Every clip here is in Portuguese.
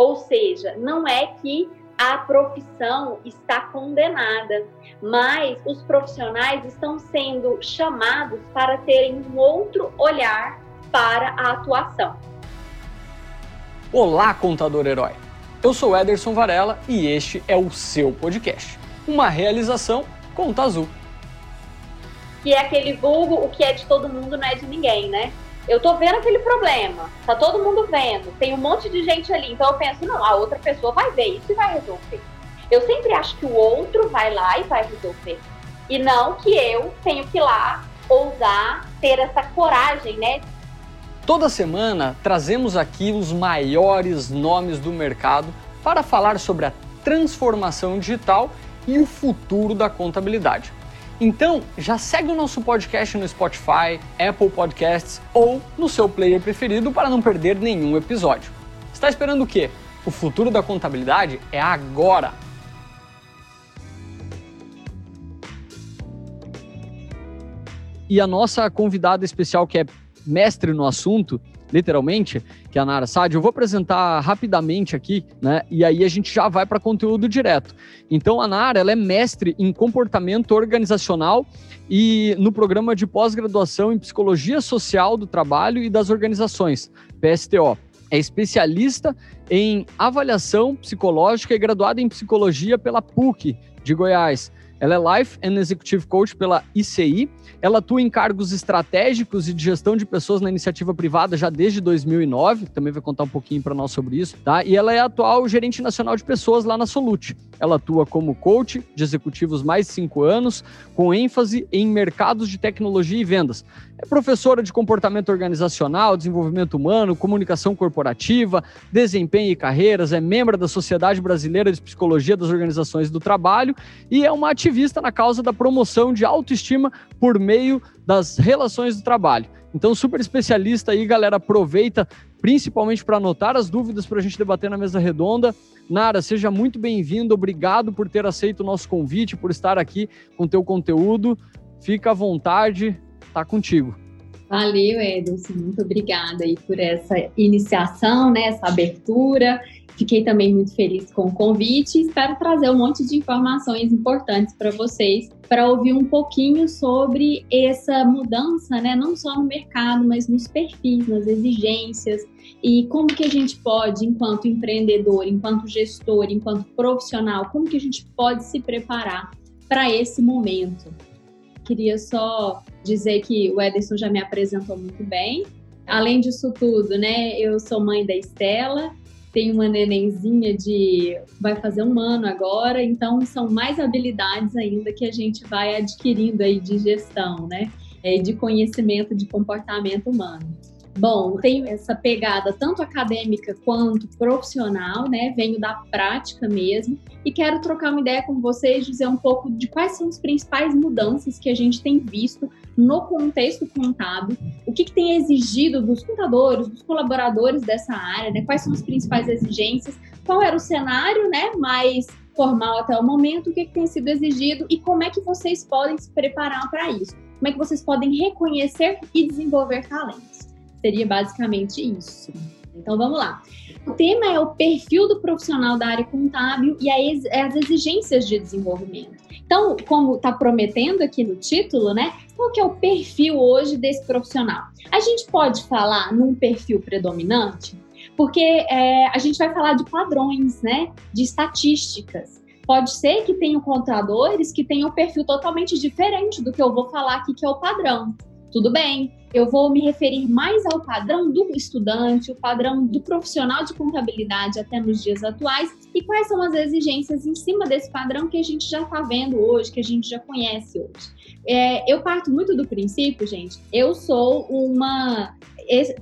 Ou seja, não é que a profissão está condenada, mas os profissionais estão sendo chamados para terem um outro olhar para a atuação. Olá, contador herói! Eu sou Ederson Varela e este é o seu podcast, uma realização Conta Azul. Que é aquele vulgo, o que é de todo mundo não é de ninguém, né? Eu tô vendo aquele problema, tá todo mundo vendo, tem um monte de gente ali, então eu penso, não, a outra pessoa vai ver isso e vai resolver. Eu sempre acho que o outro vai lá e vai resolver. E não que eu tenho que ir lá ousar ter essa coragem, né? Toda semana trazemos aqui os maiores nomes do mercado para falar sobre a transformação digital e o futuro da contabilidade. Então, já segue o nosso podcast no Spotify, Apple Podcasts ou no seu player preferido para não perder nenhum episódio. Está esperando o quê? O futuro da contabilidade é agora! E a nossa convidada especial, que é mestre no assunto, literalmente, que é a Nara Sade, eu vou apresentar rapidamente aqui, né? E aí a gente já vai para conteúdo direto. Então a Nara, ela é mestre em comportamento organizacional e no programa de pós-graduação em psicologia social do trabalho e das organizações, PSTO. É especialista em avaliação psicológica e graduada em psicologia pela PUC de Goiás. Ela é Life and Executive Coach pela ICI. Ela atua em cargos estratégicos e de gestão de pessoas na iniciativa privada já desde 2009. Também vai contar um pouquinho para nós sobre isso, tá? E ela é atual gerente nacional de pessoas lá na Solute. Ela atua como coach de executivos mais de cinco anos, com ênfase em mercados de tecnologia e vendas. É professora de comportamento organizacional, desenvolvimento humano, comunicação corporativa, desempenho e carreiras, é membro da Sociedade Brasileira de Psicologia das Organizações do Trabalho e é uma ativista na causa da promoção de autoestima por meio das relações do trabalho. Então, super especialista aí, galera, aproveita principalmente para anotar as dúvidas para a gente debater na mesa redonda. Nara, seja muito bem-vindo, obrigado por ter aceito o nosso convite, por estar aqui com o teu conteúdo. Fica à vontade, tá contigo. Valeu, Edson. Muito obrigada aí por essa iniciação, né, essa abertura. Fiquei também muito feliz com o convite. Espero trazer um monte de informações importantes para vocês, para ouvir um pouquinho sobre essa mudança, né, não só no mercado, mas nos perfis, nas exigências e como que a gente pode, enquanto empreendedor, enquanto gestor, enquanto profissional, como que a gente pode se preparar para esse momento queria só dizer que o Ederson já me apresentou muito bem. Além disso tudo, né, eu sou mãe da Estela, tenho uma nenenzinha de vai fazer um ano agora, então são mais habilidades ainda que a gente vai adquirindo aí de gestão, né, e de conhecimento de comportamento humano. Bom, tenho essa pegada tanto acadêmica quanto profissional, né? Venho da prática mesmo e quero trocar uma ideia com vocês, dizer um pouco de quais são as principais mudanças que a gente tem visto no contexto contábil, o que, que tem exigido dos contadores, dos colaboradores dessa área, né? Quais são as principais exigências, qual era o cenário, né? Mais formal até o momento, o que, que tem sido exigido e como é que vocês podem se preparar para isso, como é que vocês podem reconhecer e desenvolver talentos. Seria basicamente isso. Então vamos lá. O tema é o perfil do profissional da área contábil e as exigências de desenvolvimento. Então, como está prometendo aqui no título, né? Qual que é o perfil hoje desse profissional? A gente pode falar num perfil predominante, porque é, a gente vai falar de padrões, né? De estatísticas. Pode ser que tenham contadores que tenham um perfil totalmente diferente do que eu vou falar aqui, que é o padrão. Tudo bem, eu vou me referir mais ao padrão do estudante, o padrão do profissional de contabilidade até nos dias atuais e quais são as exigências em cima desse padrão que a gente já está vendo hoje, que a gente já conhece hoje. É, eu parto muito do princípio, gente, eu sou uma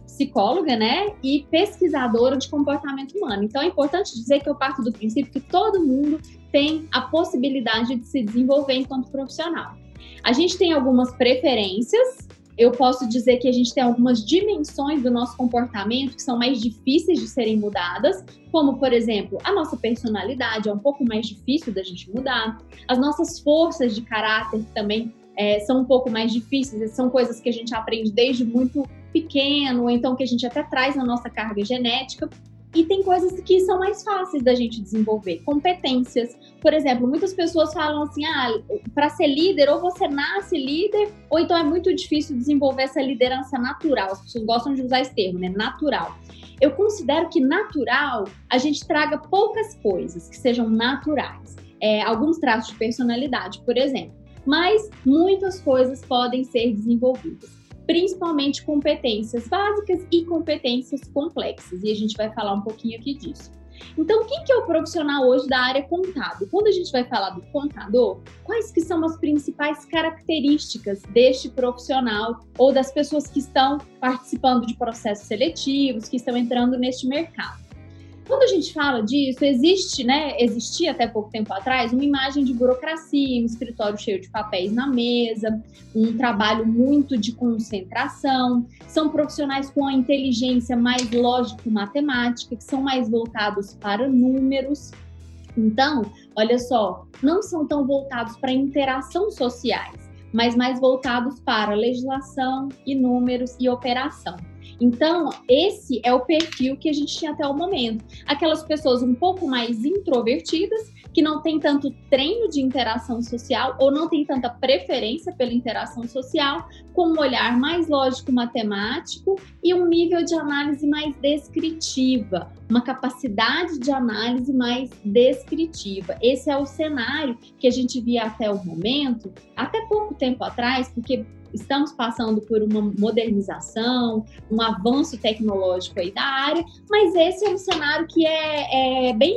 psicóloga, né, e pesquisadora de comportamento humano. Então é importante dizer que eu parto do princípio que todo mundo tem a possibilidade de se desenvolver enquanto profissional. A gente tem algumas preferências eu posso dizer que a gente tem algumas dimensões do nosso comportamento que são mais difíceis de serem mudadas, como, por exemplo, a nossa personalidade é um pouco mais difícil da gente mudar, as nossas forças de caráter também é, são um pouco mais difíceis, são coisas que a gente aprende desde muito pequeno, ou então que a gente até traz na nossa carga genética. E tem coisas que são mais fáceis da gente desenvolver, competências. Por exemplo, muitas pessoas falam assim: ah, para ser líder, ou você nasce líder, ou então é muito difícil desenvolver essa liderança natural. As pessoas gostam de usar esse termo, né? Natural. Eu considero que natural a gente traga poucas coisas que sejam naturais. É, alguns traços de personalidade, por exemplo. Mas muitas coisas podem ser desenvolvidas principalmente competências básicas e competências complexas. E a gente vai falar um pouquinho aqui disso. Então, quem que é o profissional hoje da área contábil? Quando a gente vai falar do contador, quais que são as principais características deste profissional ou das pessoas que estão participando de processos seletivos, que estão entrando neste mercado? Quando a gente fala disso, existe, né, existia até pouco tempo atrás uma imagem de burocracia, um escritório cheio de papéis na mesa, um trabalho muito de concentração. São profissionais com a inteligência mais lógico-matemática, que são mais voltados para números. Então, olha só, não são tão voltados para interação sociais, mas mais voltados para legislação e números e operação. Então, esse é o perfil que a gente tinha até o momento. Aquelas pessoas um pouco mais introvertidas, que não tem tanto treino de interação social ou não tem tanta preferência pela interação social, com um olhar mais lógico matemático e um nível de análise mais descritiva, uma capacidade de análise mais descritiva. Esse é o cenário que a gente via até o momento, até pouco tempo atrás, porque estamos passando por uma modernização, um avanço tecnológico aí da área, mas esse é um cenário que é, é bem,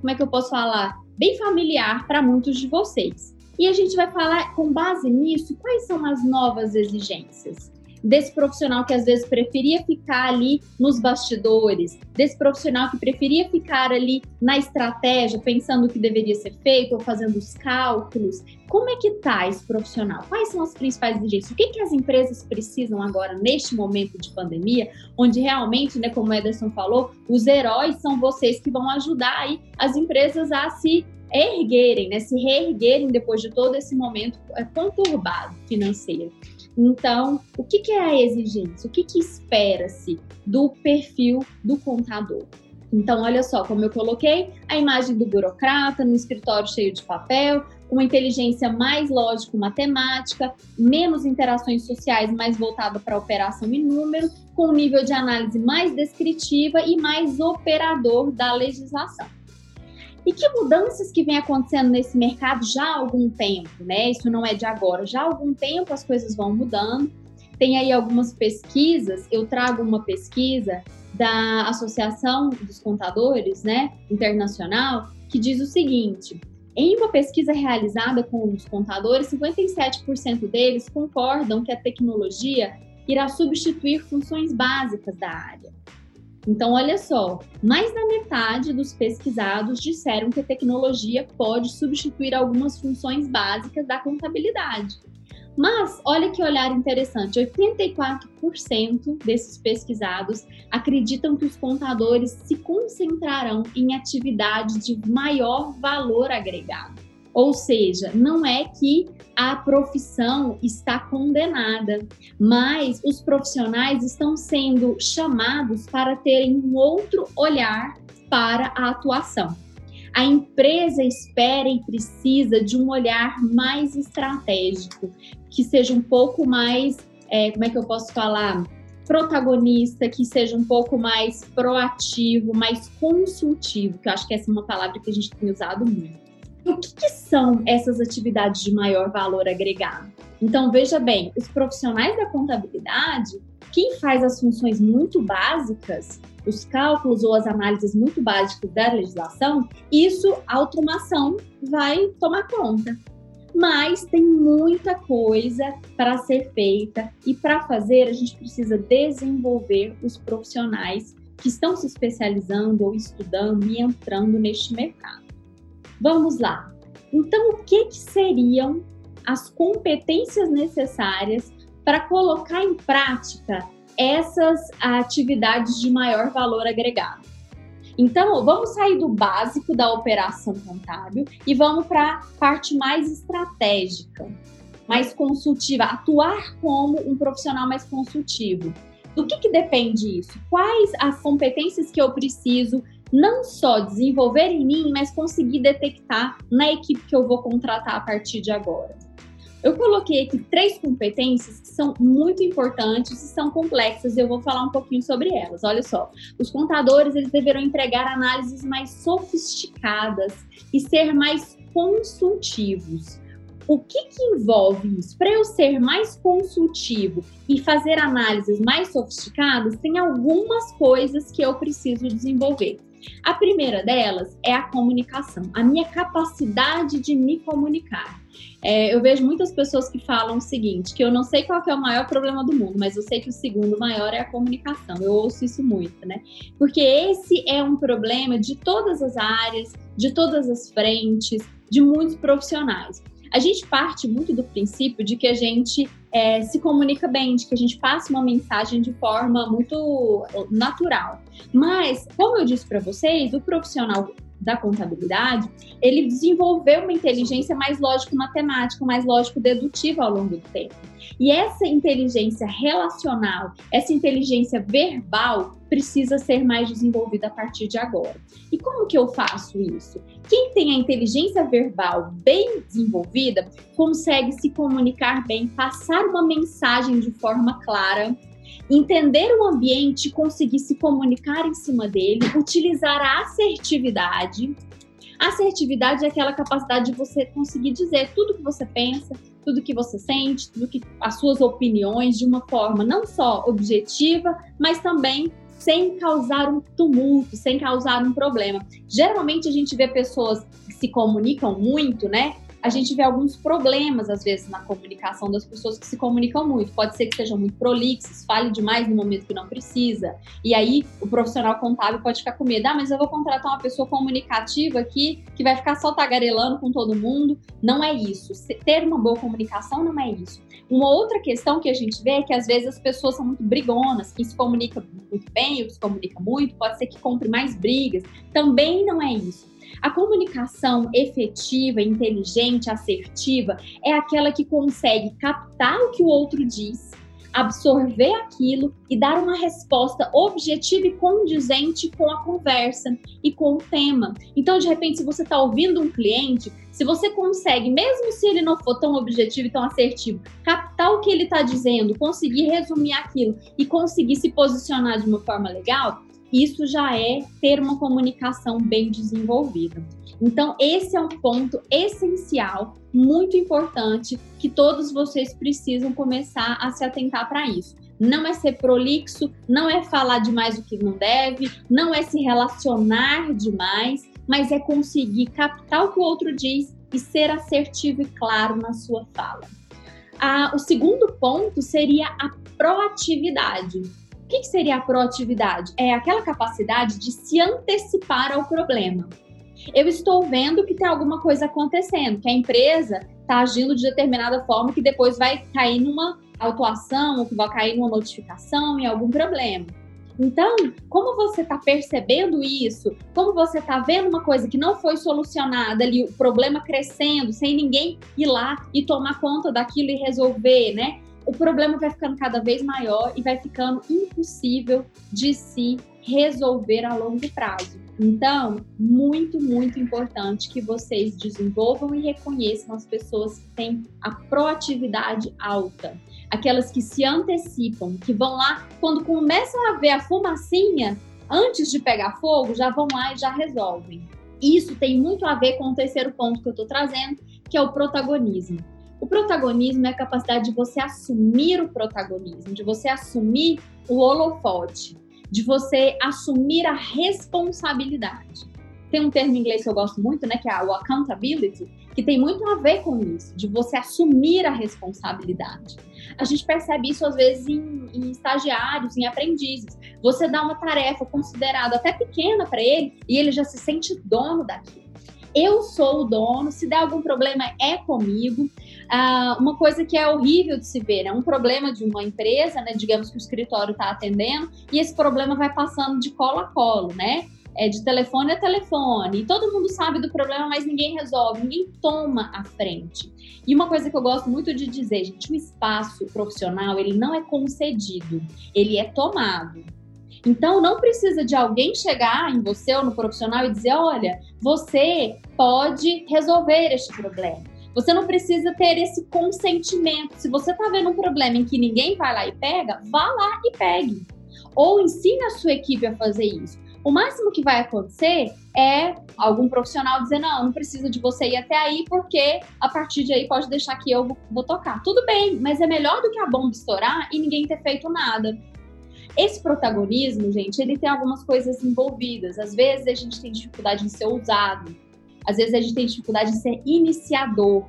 como é que eu posso falar, bem familiar para muitos de vocês. E a gente vai falar, com base nisso, quais são as novas exigências desse profissional que às vezes preferia ficar ali nos bastidores, desse profissional que preferia ficar ali na estratégia, pensando o que deveria ser feito ou fazendo os cálculos. Como é que está esse profissional? Quais são as principais exigências? O que, que as empresas precisam agora neste momento de pandemia, onde realmente, né, como o Ederson falou, os heróis são vocês que vão ajudar aí as empresas a se erguerem, né, se reerguerem depois de todo esse momento é, conturbado financeiro. Então, o que, que é a exigência? O que, que espera-se do perfil do contador? Então, olha só, como eu coloquei, a imagem do burocrata no escritório cheio de papel, uma inteligência mais lógico-matemática, menos interações sociais, mais voltada para operação e número, com um nível de análise mais descritiva e mais operador da legislação. E que mudanças que vem acontecendo nesse mercado já há algum tempo, né? Isso não é de agora, já há algum tempo as coisas vão mudando. Tem aí algumas pesquisas, eu trago uma pesquisa da Associação dos Contadores, né, internacional, que diz o seguinte: em uma pesquisa realizada com os contadores, 57% deles concordam que a tecnologia irá substituir funções básicas da área. Então, olha só, mais da metade dos pesquisados disseram que a tecnologia pode substituir algumas funções básicas da contabilidade. Mas olha que olhar interessante: 84% desses pesquisados acreditam que os contadores se concentrarão em atividades de maior valor agregado. Ou seja, não é que a profissão está condenada, mas os profissionais estão sendo chamados para terem um outro olhar para a atuação. A empresa espera e precisa de um olhar mais estratégico, que seja um pouco mais, é, como é que eu posso falar? protagonista, que seja um pouco mais proativo, mais consultivo, que eu acho que essa é uma palavra que a gente tem usado muito. O que, que são essas atividades de maior valor agregado? Então, veja bem, os profissionais da contabilidade, quem faz as funções muito básicas, os cálculos ou as análises muito básicas da legislação, isso a automação vai tomar conta. Mas tem muita coisa para ser feita e para fazer a gente precisa desenvolver os profissionais que estão se especializando ou estudando e entrando neste mercado. Vamos lá. Então, o que, que seriam as competências necessárias para colocar em prática essas atividades de maior valor agregado? Então, vamos sair do básico da operação contábil e vamos para a parte mais estratégica, mais consultiva, atuar como um profissional mais consultivo. Do que, que depende isso? Quais as competências que eu preciso não só desenvolver em mim, mas conseguir detectar na equipe que eu vou contratar a partir de agora? Eu coloquei aqui três competências que são muito importantes e são complexas, e eu vou falar um pouquinho sobre elas. Olha só, os contadores eles deverão empregar análises mais sofisticadas e ser mais consultivos. O que, que envolve isso? Para eu ser mais consultivo e fazer análises mais sofisticadas, tem algumas coisas que eu preciso desenvolver. A primeira delas é a comunicação, a minha capacidade de me comunicar. É, eu vejo muitas pessoas que falam o seguinte, que eu não sei qual é o maior problema do mundo, mas eu sei que o segundo maior é a comunicação. Eu ouço isso muito, né? Porque esse é um problema de todas as áreas, de todas as frentes, de muitos profissionais. A gente parte muito do princípio de que a gente é, se comunica bem, de que a gente passa uma mensagem de forma muito natural. Mas, como eu disse para vocês, o profissional da contabilidade, ele desenvolveu uma inteligência mais lógico-matemática, mais lógico-dedutiva ao longo do tempo. E essa inteligência relacional, essa inteligência verbal, precisa ser mais desenvolvida a partir de agora. E como que eu faço isso? Quem tem a inteligência verbal bem desenvolvida consegue se comunicar bem, passar uma mensagem de forma clara entender o ambiente, conseguir se comunicar em cima dele, utilizar a assertividade. Assertividade é aquela capacidade de você conseguir dizer tudo que você pensa, tudo que você sente, tudo que as suas opiniões de uma forma não só objetiva, mas também sem causar um tumulto, sem causar um problema. Geralmente a gente vê pessoas que se comunicam muito, né? A gente vê alguns problemas, às vezes, na comunicação das pessoas que se comunicam muito. Pode ser que sejam muito prolixos, fale demais no momento que não precisa. E aí, o profissional contábil pode ficar com medo. Ah, mas eu vou contratar uma pessoa comunicativa aqui, que vai ficar só tagarelando com todo mundo. Não é isso. Ter uma boa comunicação não é isso. Uma outra questão que a gente vê é que, às vezes, as pessoas são muito brigonas. Quem se comunica muito bem, ou se comunica muito, pode ser que compre mais brigas. Também não é isso. A comunicação efetiva, inteligente, assertiva é aquela que consegue captar o que o outro diz, absorver aquilo e dar uma resposta objetiva e condizente com a conversa e com o tema. Então, de repente, se você está ouvindo um cliente, se você consegue, mesmo se ele não for tão objetivo e tão assertivo, captar o que ele está dizendo, conseguir resumir aquilo e conseguir se posicionar de uma forma legal, isso já é ter uma comunicação bem desenvolvida. Então, esse é um ponto essencial, muito importante, que todos vocês precisam começar a se atentar para isso. Não é ser prolixo, não é falar demais o que não deve, não é se relacionar demais, mas é conseguir captar o que o outro diz e ser assertivo e claro na sua fala. Ah, o segundo ponto seria a proatividade. Que, que seria a proatividade? É aquela capacidade de se antecipar ao problema. Eu estou vendo que tem alguma coisa acontecendo, que a empresa está agindo de determinada forma que depois vai cair numa autuação ou que vai cair numa notificação em algum problema. Então, como você está percebendo isso, como você está vendo uma coisa que não foi solucionada ali, o problema crescendo, sem ninguém ir lá e tomar conta daquilo e resolver, né? O problema vai ficando cada vez maior e vai ficando impossível de se resolver a longo prazo. Então, muito, muito importante que vocês desenvolvam e reconheçam as pessoas que têm a proatividade alta, aquelas que se antecipam, que vão lá quando começam a ver a fumacinha, antes de pegar fogo, já vão lá e já resolvem. Isso tem muito a ver com o terceiro ponto que eu estou trazendo, que é o protagonismo. O protagonismo é a capacidade de você assumir o protagonismo, de você assumir o holofote, de você assumir a responsabilidade. Tem um termo em inglês que eu gosto muito, né, que é o accountability, que tem muito a ver com isso, de você assumir a responsabilidade. A gente percebe isso às vezes em, em estagiários, em aprendizes. Você dá uma tarefa considerada até pequena para ele e ele já se sente dono daquilo eu sou o dono, se der algum problema é comigo. Ah, uma coisa que é horrível de se ver, é né? um problema de uma empresa, né? Digamos que o escritório está atendendo, e esse problema vai passando de colo a colo, né? é de telefone a telefone, e todo mundo sabe do problema, mas ninguém resolve, ninguém toma a frente. E uma coisa que eu gosto muito de dizer, gente, o espaço profissional, ele não é concedido, ele é tomado. Então, não precisa de alguém chegar em você ou no profissional e dizer: olha, você pode resolver este problema. Você não precisa ter esse consentimento. Se você está vendo um problema em que ninguém vai lá e pega, vá lá e pegue. Ou ensine a sua equipe a fazer isso. O máximo que vai acontecer é algum profissional dizer: não, não precisa de você ir até aí, porque a partir de aí pode deixar que eu vou tocar. Tudo bem, mas é melhor do que a bomba estourar e ninguém ter feito nada. Esse protagonismo, gente, ele tem algumas coisas envolvidas. Às vezes a gente tem dificuldade em ser ousado, às vezes a gente tem dificuldade em ser iniciador,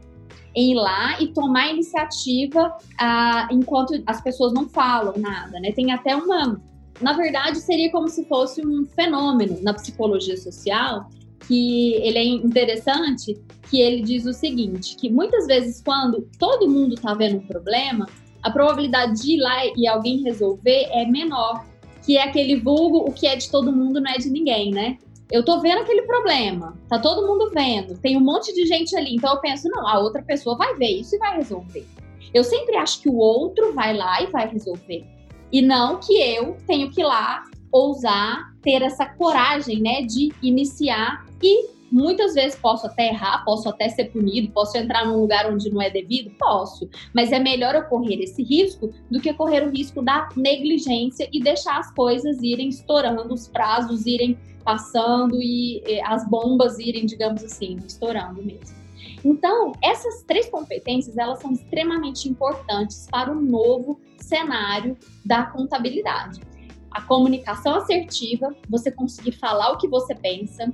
em ir lá e tomar iniciativa ah, enquanto as pessoas não falam nada, né? Tem até uma. Na verdade, seria como se fosse um fenômeno na psicologia social que ele é interessante, que ele diz o seguinte, que muitas vezes quando todo mundo está vendo um problema, a probabilidade de ir lá e alguém resolver é menor, que é aquele vulgo, o que é de todo mundo não é de ninguém, né? Eu tô vendo aquele problema, tá todo mundo vendo, tem um monte de gente ali, então eu penso, não, a outra pessoa vai ver isso e vai resolver. Eu sempre acho que o outro vai lá e vai resolver. E não que eu tenho que ir lá ousar ter essa coragem, né, de iniciar e Muitas vezes posso até errar, posso até ser punido, posso entrar num lugar onde não é devido? Posso. Mas é melhor eu correr esse risco do que correr o risco da negligência e deixar as coisas irem estourando, os prazos irem passando e, as bombas irem, digamos assim, estourando mesmo. Então, essas três competências, elas são extremamente importantes para o novo cenário da contabilidade. A comunicação assertiva, você conseguir falar o que você pensa,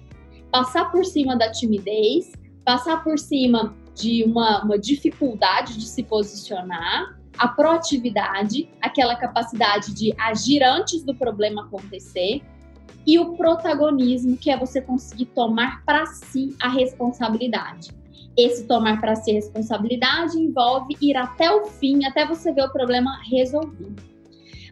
passar por cima da timidez, passar por cima de uma, uma dificuldade de se posicionar, a proatividade, aquela capacidade de agir antes do problema acontecer, e o protagonismo, que é você conseguir tomar para si a responsabilidade. Esse tomar para si a responsabilidade envolve ir até o fim, até você ver o problema resolvido.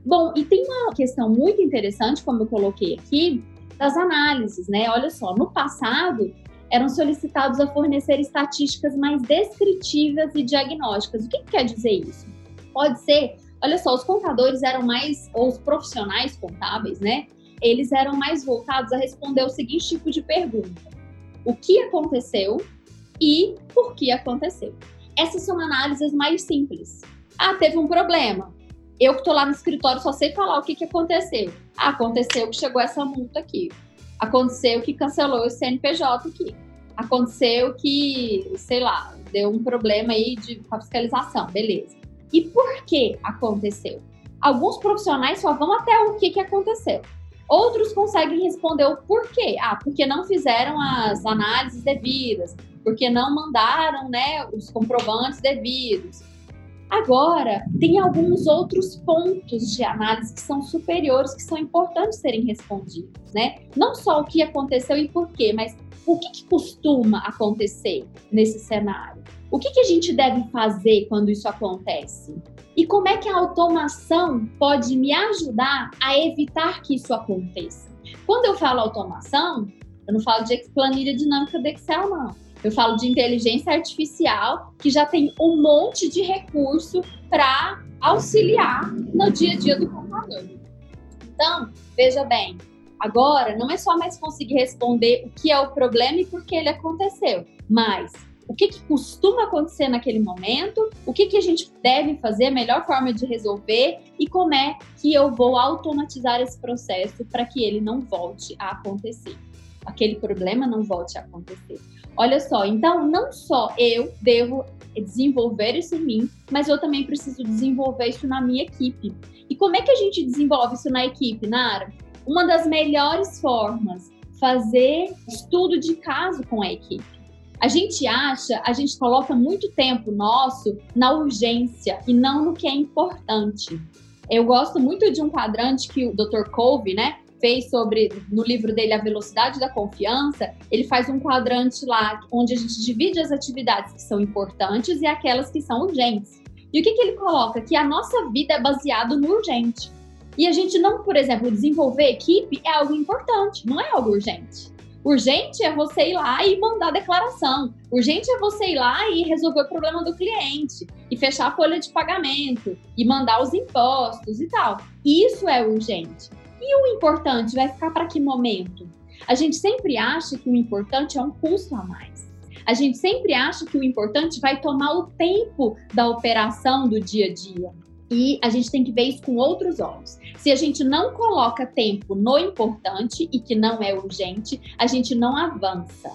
Bom, e tem uma questão muito interessante, como eu coloquei aqui, das análises, né? Olha só, no passado eram solicitados a fornecer estatísticas mais descritivas e diagnósticas. O que, que quer dizer isso? Pode ser, olha só, os contadores eram mais, ou os profissionais contábeis, né? Eles eram mais voltados a responder o seguinte tipo de pergunta: o que aconteceu e por que aconteceu? Essas são análises mais simples. Ah, teve um problema. Eu que estou lá no escritório só sei falar o que, que aconteceu. Ah, aconteceu que chegou essa multa aqui. Aconteceu que cancelou o CNPJ aqui. Aconteceu que, sei lá, deu um problema aí de fiscalização, beleza. E por que aconteceu? Alguns profissionais só vão até o que, que aconteceu. Outros conseguem responder o porquê. Ah, porque não fizeram as análises devidas, porque não mandaram né, os comprovantes devidos, Agora, tem alguns outros pontos de análise que são superiores, que são importantes serem respondidos, né? Não só o que aconteceu e por quê, mas o que, que costuma acontecer nesse cenário? O que, que a gente deve fazer quando isso acontece? E como é que a automação pode me ajudar a evitar que isso aconteça? Quando eu falo automação, eu não falo de planilha dinâmica do Excel, não eu falo de inteligência artificial, que já tem um monte de recurso para auxiliar no dia a dia do computador. Então, veja bem, agora não é só mais conseguir responder o que é o problema e por que ele aconteceu, mas o que, que costuma acontecer naquele momento, o que, que a gente deve fazer, a melhor forma de resolver e como é que eu vou automatizar esse processo para que ele não volte a acontecer. Aquele problema não volte a acontecer. Olha só, então não só eu devo desenvolver isso em mim, mas eu também preciso desenvolver isso na minha equipe. E como é que a gente desenvolve isso na equipe, Nara? Uma das melhores formas, fazer estudo de caso com a equipe. A gente acha, a gente coloca muito tempo nosso na urgência e não no que é importante. Eu gosto muito de um quadrante que o Dr. Cove, né, fez sobre, no livro dele, A Velocidade da Confiança, ele faz um quadrante lá onde a gente divide as atividades que são importantes e aquelas que são urgentes. E o que, que ele coloca? Que a nossa vida é baseada no urgente. E a gente não, por exemplo, desenvolver equipe é algo importante, não é algo urgente. Urgente é você ir lá e mandar declaração. Urgente é você ir lá e resolver o problema do cliente e fechar a folha de pagamento e mandar os impostos e tal. Isso é urgente. E o importante vai ficar para que momento? A gente sempre acha que o importante é um custo a mais. A gente sempre acha que o importante vai tomar o tempo da operação do dia a dia. E a gente tem que ver isso com outros olhos. Se a gente não coloca tempo no importante e que não é urgente, a gente não avança.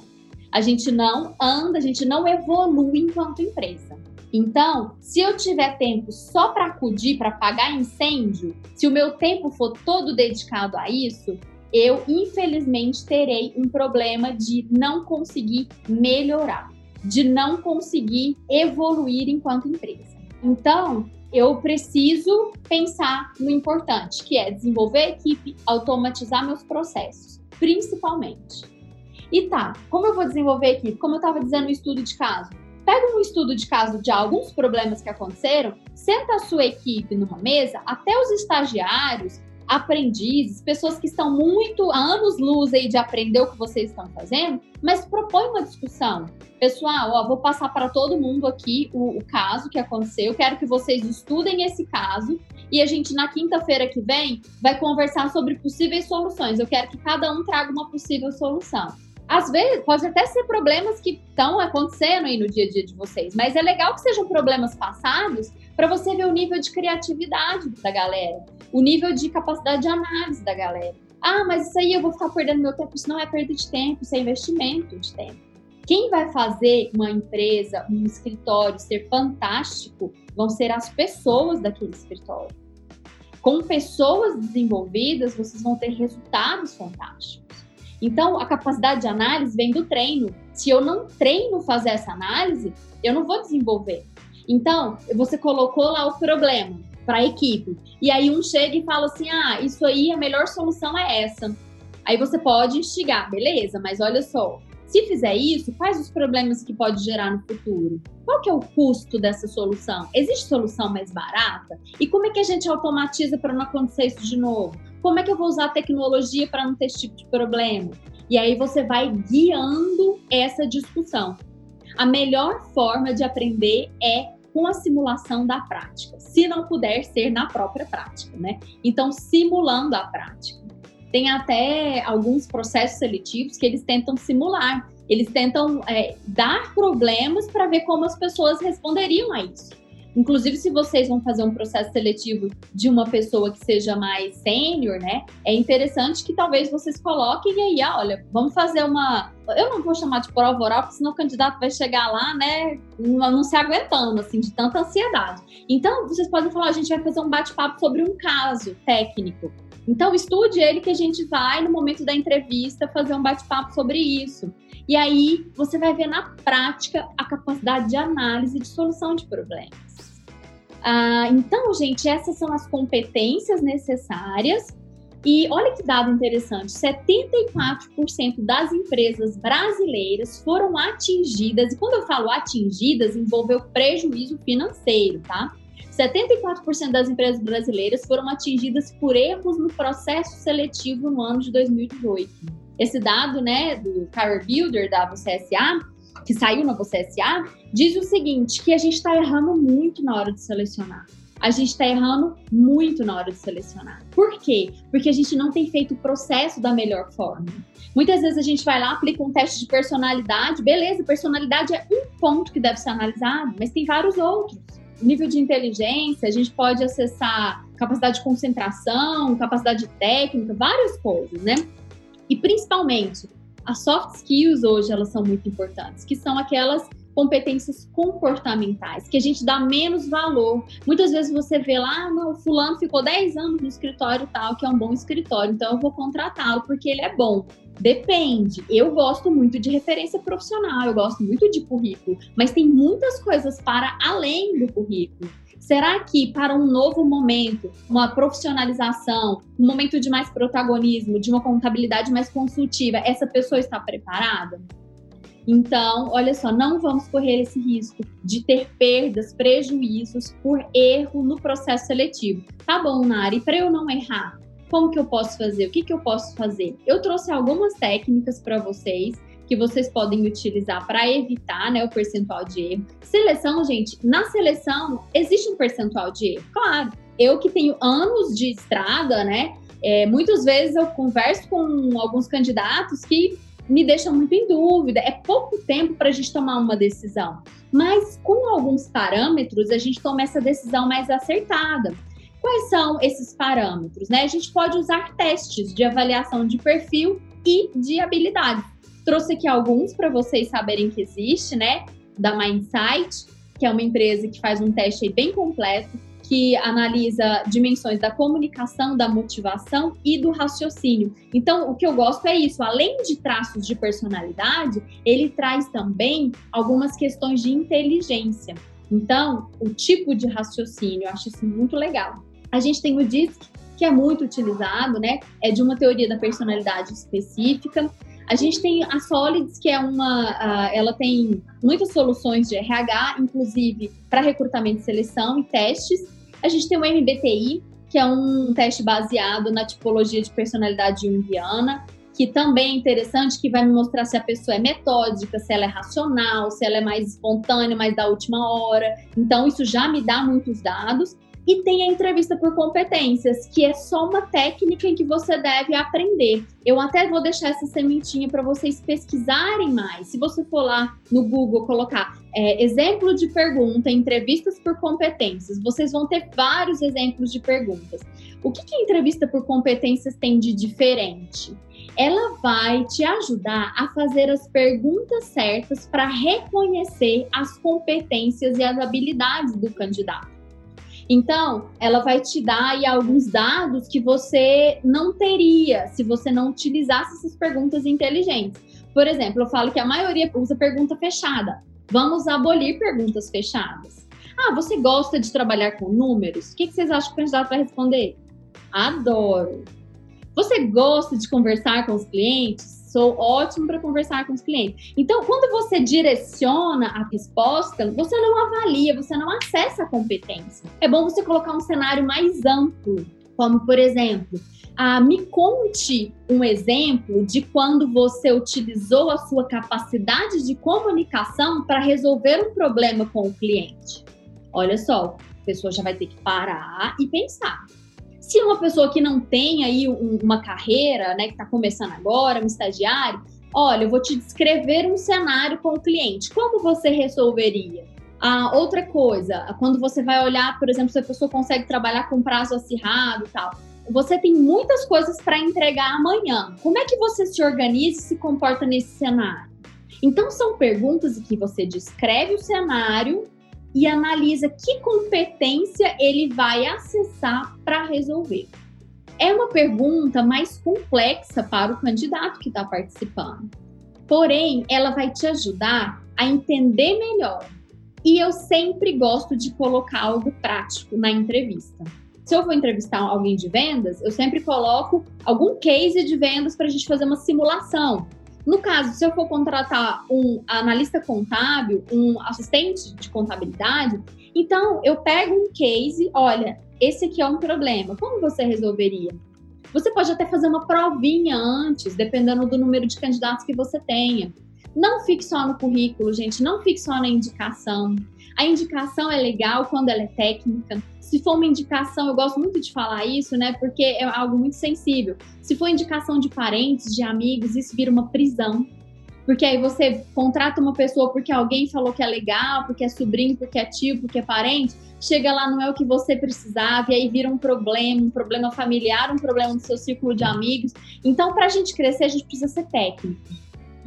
A gente não anda, a gente não evolui enquanto empresa. Então, se eu tiver tempo só para acudir, para apagar incêndio, se o meu tempo for todo dedicado a isso, eu infelizmente terei um problema de não conseguir melhorar, de não conseguir evoluir enquanto empresa. Então, eu preciso pensar no importante, que é desenvolver a equipe, automatizar meus processos, principalmente. E tá, como eu vou desenvolver a equipe? Como eu estava dizendo no estudo de caso, pega um estudo de caso de alguns problemas que aconteceram, senta a sua equipe numa mesa, até os estagiários, aprendizes, pessoas que estão muito anos luz aí de aprender o que vocês estão fazendo, mas propõe uma discussão. Pessoal, ó, vou passar para todo mundo aqui o, o caso que aconteceu. Quero que vocês estudem esse caso e a gente na quinta-feira que vem vai conversar sobre possíveis soluções. Eu quero que cada um traga uma possível solução. Às vezes, pode até ser problemas que estão acontecendo aí no dia a dia de vocês, mas é legal que sejam problemas passados para você ver o nível de criatividade da galera, o nível de capacidade de análise da galera. Ah, mas isso aí eu vou ficar perdendo meu tempo. Isso não é perda de tempo, isso é investimento de tempo. Quem vai fazer uma empresa, um escritório ser fantástico vão ser as pessoas daquele escritório. Com pessoas desenvolvidas, vocês vão ter resultados fantásticos. Então, a capacidade de análise vem do treino. Se eu não treino fazer essa análise, eu não vou desenvolver. Então, você colocou lá o problema para a equipe. E aí um chega e fala assim: "Ah, isso aí a melhor solução é essa". Aí você pode instigar, beleza, mas olha só, se fizer isso, quais os problemas que pode gerar no futuro? Qual que é o custo dessa solução? Existe solução mais barata? E como é que a gente automatiza para não acontecer isso de novo? Como é que eu vou usar a tecnologia para não ter esse tipo de problema? E aí você vai guiando essa discussão. A melhor forma de aprender é com a simulação da prática, se não puder ser na própria prática, né? Então, simulando a prática. Tem até alguns processos seletivos que eles tentam simular, eles tentam é, dar problemas para ver como as pessoas responderiam a isso. Inclusive, se vocês vão fazer um processo seletivo de uma pessoa que seja mais sênior, né? É interessante que talvez vocês coloquem aí, ah, olha, vamos fazer uma. Eu não vou chamar de prova oral, porque senão o candidato vai chegar lá, né, não se aguentando, assim, de tanta ansiedade. Então, vocês podem falar, a gente vai fazer um bate-papo sobre um caso técnico. Então, estude ele que a gente vai, no momento da entrevista, fazer um bate-papo sobre isso. E aí, você vai ver na prática a capacidade de análise de solução de problemas. Ah, então, gente, essas são as competências necessárias. E olha que dado interessante: 74% das empresas brasileiras foram atingidas, e quando eu falo atingidas, envolveu prejuízo financeiro, tá? 74% das empresas brasileiras foram atingidas por erros no processo seletivo no ano de 2018. Esse dado, né, do Career Builder da VCSA, que saiu na VCSA, diz o seguinte, que a gente está errando muito na hora de selecionar. A gente está errando muito na hora de selecionar. Por quê? Porque a gente não tem feito o processo da melhor forma. Muitas vezes a gente vai lá, aplica um teste de personalidade, beleza, personalidade é um ponto que deve ser analisado, mas tem vários outros. Nível de inteligência, a gente pode acessar capacidade de concentração, capacidade técnica, várias coisas, né? E principalmente, as soft skills hoje elas são muito importantes, que são aquelas competências comportamentais, que a gente dá menos valor. Muitas vezes você vê lá, ah, não, fulano ficou 10 anos no escritório tal, que é um bom escritório, então eu vou contratá-lo porque ele é bom. Depende. Eu gosto muito de referência profissional, eu gosto muito de currículo, mas tem muitas coisas para além do currículo. Será que para um novo momento, uma profissionalização, um momento de mais protagonismo, de uma contabilidade mais consultiva, essa pessoa está preparada? Então, olha só, não vamos correr esse risco de ter perdas, prejuízos por erro no processo seletivo. Tá bom, Nari, para eu não errar, como que eu posso fazer? O que, que eu posso fazer? Eu trouxe algumas técnicas para vocês que vocês podem utilizar para evitar né, o percentual de erro. Seleção, gente, na seleção existe um percentual de erro, claro. Eu que tenho anos de estrada, né? É, muitas vezes eu converso com alguns candidatos que me deixam muito em dúvida. É pouco tempo para a gente tomar uma decisão. Mas com alguns parâmetros, a gente toma essa decisão mais acertada. Quais são esses parâmetros? Né? A gente pode usar testes de avaliação de perfil e de habilidades. Trouxe aqui alguns para vocês saberem que existe, né? Da Mindsight, que é uma empresa que faz um teste bem completo, que analisa dimensões da comunicação, da motivação e do raciocínio. Então, o que eu gosto é isso, além de traços de personalidade, ele traz também algumas questões de inteligência. Então, o tipo de raciocínio, eu acho isso muito legal. A gente tem o DISC, que é muito utilizado, né? É de uma teoria da personalidade específica. A gente tem a Solids, que é uma, uh, ela tem muitas soluções de RH, inclusive para recrutamento seleção e testes. A gente tem o MBTI, que é um teste baseado na tipologia de personalidade junguiana, que também é interessante, que vai me mostrar se a pessoa é metódica, se ela é racional, se ela é mais espontânea, mais da última hora. Então, isso já me dá muitos dados. E tem a entrevista por competências, que é só uma técnica em que você deve aprender. Eu até vou deixar essa sementinha para vocês pesquisarem mais. Se você for lá no Google colocar é, exemplo de pergunta, entrevistas por competências, vocês vão ter vários exemplos de perguntas. O que, que a entrevista por competências tem de diferente? Ela vai te ajudar a fazer as perguntas certas para reconhecer as competências e as habilidades do candidato. Então, ela vai te dar aí alguns dados que você não teria se você não utilizasse essas perguntas inteligentes. Por exemplo, eu falo que a maioria usa pergunta fechada. Vamos abolir perguntas fechadas. Ah, você gosta de trabalhar com números? O que, vocês acham que o candidato vai responder? Adoro. Você gosta de conversar com os clientes? Sou ótimo para conversar com os clientes. Então, quando você direciona a resposta, você não avalia, você não acessa a competência. É bom você colocar um cenário mais amplo, como por exemplo, ah, me conte um exemplo de quando você utilizou a sua capacidade de comunicação para resolver um problema com o cliente. Olha só, a pessoa já vai ter que parar e pensar. Se uma pessoa que não tem aí um, uma carreira, né, que está começando agora, um estagiário, olha, eu vou te descrever um cenário com o cliente. Como você resolveria? Ah, outra coisa, quando você vai olhar, por exemplo, se a pessoa consegue trabalhar com prazo acirrado e tal, você tem muitas coisas para entregar amanhã. Como é que você se organiza e se comporta nesse cenário? Então, são perguntas em que você descreve o cenário e analisa que competência ele vai acessar para resolver. É uma pergunta mais complexa para o candidato que está participando. Porém, ela vai te ajudar a entender melhor. E eu sempre gosto de colocar algo prático na entrevista. Se eu vou entrevistar alguém de vendas, eu sempre coloco algum case de vendas para a gente fazer uma simulação. No caso, se eu for contratar um analista contábil, um assistente de contabilidade, então eu pego um case, olha, esse aqui é um problema, como você resolveria? Você pode até fazer uma provinha antes, dependendo do número de candidatos que você tenha. Não fique só no currículo, gente, não fique só na indicação. A indicação é legal quando ela é técnica. Se for uma indicação, eu gosto muito de falar isso, né? Porque é algo muito sensível. Se for indicação de parentes, de amigos, isso vira uma prisão. Porque aí você contrata uma pessoa porque alguém falou que é legal, porque é sobrinho, porque é tio, porque é parente, chega lá, não é o que você precisava, e aí vira um problema, um problema familiar, um problema no seu círculo de amigos. Então, para a gente crescer, a gente precisa ser técnico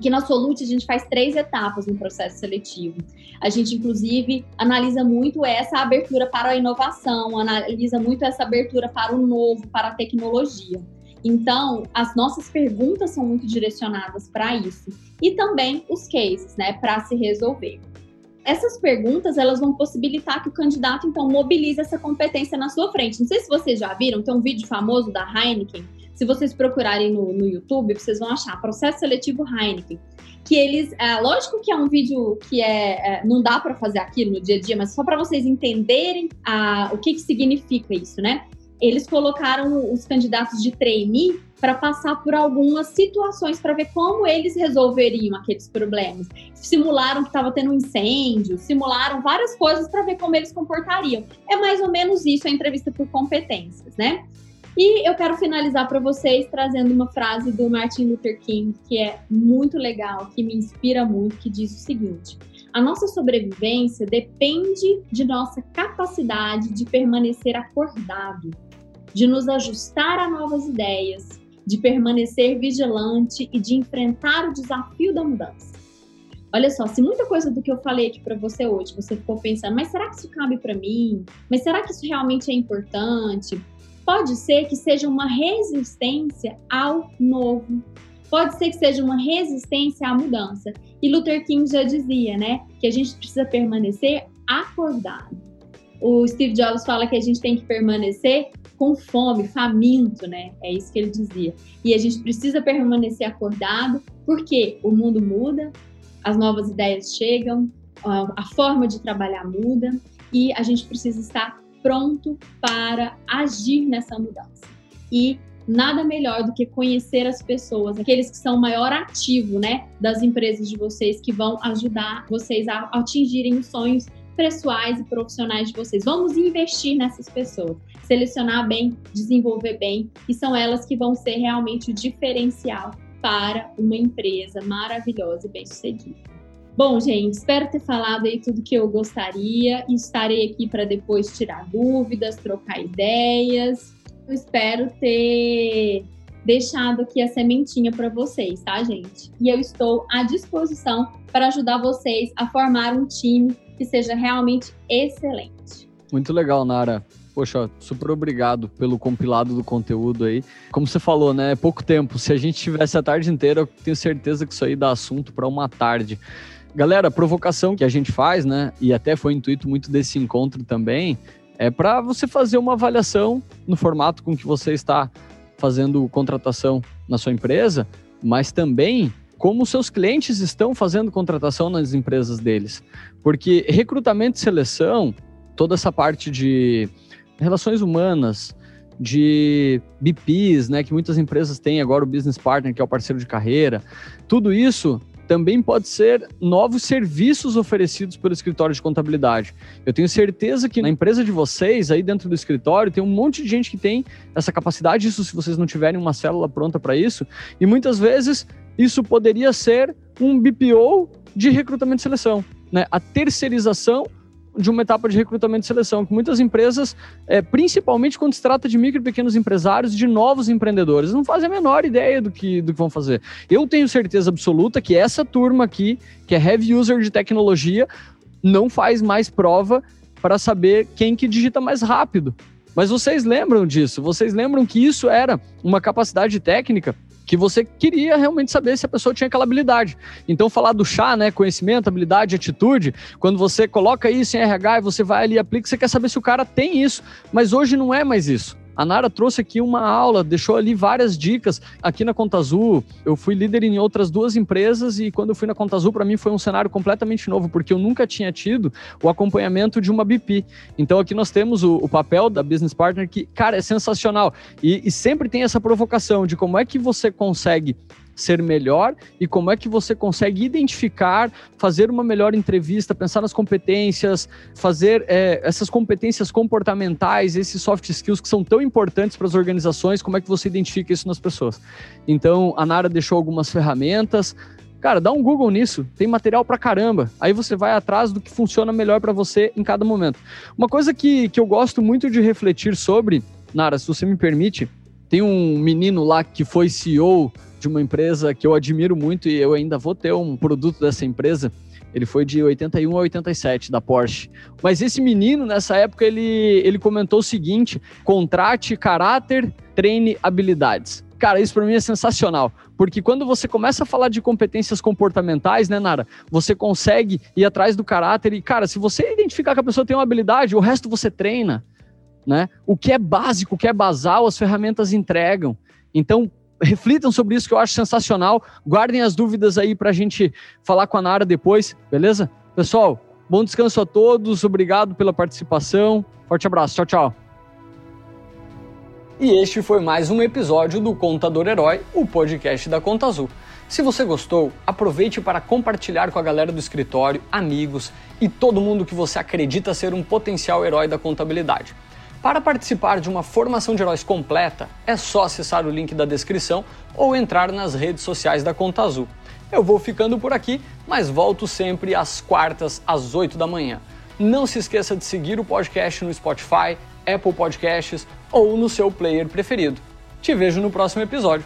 que na Solute a gente faz três etapas no processo seletivo. A gente, inclusive, analisa muito essa abertura para a inovação, analisa muito essa abertura para o novo, para a tecnologia. Então, as nossas perguntas são muito direcionadas para isso. E também os cases, né, para se resolver. Essas perguntas, elas vão possibilitar que o candidato, então, mobilize essa competência na sua frente. Não sei se vocês já viram, tem um vídeo famoso da Heineken Se vocês procurarem no, no YouTube, vocês vão achar processo seletivo Heineken. Que eles, é, lógico que é um vídeo que é, é não dá para fazer aqui no dia a dia, mas só para vocês entenderem a, o que, que significa isso, né? Eles colocaram os candidatos de trainee para passar por algumas situações para ver como eles resolveriam aqueles problemas. Simularam que estava tendo um incêndio, simularam várias coisas para ver como eles comportariam. É mais ou menos isso a entrevista por competências, né? E eu quero finalizar para vocês trazendo uma frase do Martin Luther King que é muito legal, que me inspira muito, que diz o seguinte: a nossa sobrevivência depende de nossa capacidade de permanecer acordado, de nos ajustar a novas ideias, de permanecer vigilante e de enfrentar o desafio da mudança. Olha só, se muita coisa do que eu falei aqui para você hoje, você ficou pensando, mas será que isso cabe para mim? Mas será que isso realmente é importante? Pode ser que seja uma resistência ao novo. Pode ser que seja uma resistência à mudança. E Luther King já dizia, né, que a gente precisa permanecer acordado. O Steve Jobs fala que a gente tem que permanecer com fome, faminto, né? É isso que ele dizia. E a gente precisa permanecer acordado, porque o mundo muda, as novas ideias chegam, a forma de trabalhar muda e a gente precisa estar pronto para agir nessa mudança. E nada melhor do que conhecer as pessoas, aqueles que são o maior ativo, né, das empresas de vocês que vão ajudar vocês a atingirem os sonhos pessoais e profissionais de vocês. Vamos investir nessas pessoas, selecionar bem, desenvolver bem, e são elas que vão ser realmente o diferencial para uma empresa maravilhosa e bem-sucedida. Bom, gente, espero ter falado aí tudo que eu gostaria e estarei aqui para depois tirar dúvidas, trocar ideias. Eu espero ter deixado aqui a sementinha para vocês, tá, gente? E eu estou à disposição para ajudar vocês a formar um time que seja realmente excelente. Muito legal, Nara. Poxa, super obrigado pelo compilado do conteúdo aí. Como você falou, né? É pouco tempo. Se a gente tivesse a tarde inteira, eu tenho certeza que isso aí dá assunto para uma tarde. Galera, a provocação que a gente faz, né? E até foi o intuito muito desse encontro também, é para você fazer uma avaliação no formato com que você está fazendo contratação na sua empresa, mas também como seus clientes estão fazendo contratação nas empresas deles. Porque recrutamento e seleção, toda essa parte de relações humanas, de BPs, né, que muitas empresas têm agora o business partner, que é o parceiro de carreira, tudo isso também pode ser novos serviços oferecidos pelo escritório de contabilidade. Eu tenho certeza que na empresa de vocês, aí dentro do escritório, tem um monte de gente que tem essa capacidade, isso se vocês não tiverem uma célula pronta para isso, e muitas vezes isso poderia ser um BPO de recrutamento e seleção, né? A terceirização de uma etapa de recrutamento e seleção, que muitas empresas, é, principalmente quando se trata de micro e pequenos empresários, de novos empreendedores, não fazem a menor ideia do que, do que vão fazer. Eu tenho certeza absoluta que essa turma aqui, que é heavy user de tecnologia, não faz mais prova para saber quem que digita mais rápido. Mas vocês lembram disso? Vocês lembram que isso era uma capacidade técnica que você queria realmente saber se a pessoa tinha aquela habilidade. Então, falar do chá, né, conhecimento, habilidade, atitude, quando você coloca isso em RH e você vai ali e aplica, você quer saber se o cara tem isso, mas hoje não é mais isso. A Nara trouxe aqui uma aula, deixou ali várias dicas. Aqui na Conta Azul, eu fui líder em outras duas empresas e quando eu fui na Conta Azul, para mim foi um cenário completamente novo, porque eu nunca tinha tido o acompanhamento de uma BP. Então aqui nós temos o, o papel da Business Partner que, cara, é sensacional. E, e sempre tem essa provocação de como é que você consegue ser melhor e como é que você consegue identificar, fazer uma melhor entrevista, pensar nas competências, fazer é, essas competências comportamentais, esses soft skills que são tão importantes para as organizações, como é que você identifica isso nas pessoas. Então, a Nara deixou algumas ferramentas. Cara, dá um Google nisso, tem material pra caramba. Aí você vai atrás do que funciona melhor para você em cada momento. Uma coisa que, que eu gosto muito de refletir sobre, Nara, se você me permite, tem um menino lá que foi CEO de uma empresa que eu admiro muito e eu ainda vou ter um produto dessa empresa. Ele foi de 81 a 87 da Porsche. Mas esse menino, nessa época, ele, ele comentou o seguinte: contrate caráter, treine habilidades. Cara, isso para mim é sensacional, porque quando você começa a falar de competências comportamentais, né, Nara, você consegue ir atrás do caráter e, cara, se você identificar que a pessoa tem uma habilidade, o resto você treina, né? O que é básico, o que é basal, as ferramentas entregam. Então, reflitam sobre isso que eu acho sensacional. Guardem as dúvidas aí para a gente falar com a Nara depois, beleza? Pessoal, bom descanso a todos, obrigado pela participação. Forte abraço, tchau, tchau. E este foi mais um episódio do Contador Herói, o podcast da Conta Azul. Se você gostou, aproveite para compartilhar com a galera do escritório, amigos e todo mundo que você acredita ser um potencial herói da contabilidade. Para participar de uma formação de heróis completa, é só acessar o link da descrição ou entrar nas redes sociais da Conta Azul. Eu vou ficando por aqui, mas volto sempre às quartas, às 8 da manhã. Não se esqueça de seguir o podcast no Spotify, Apple Podcasts ou no seu player preferido. Te vejo no próximo episódio.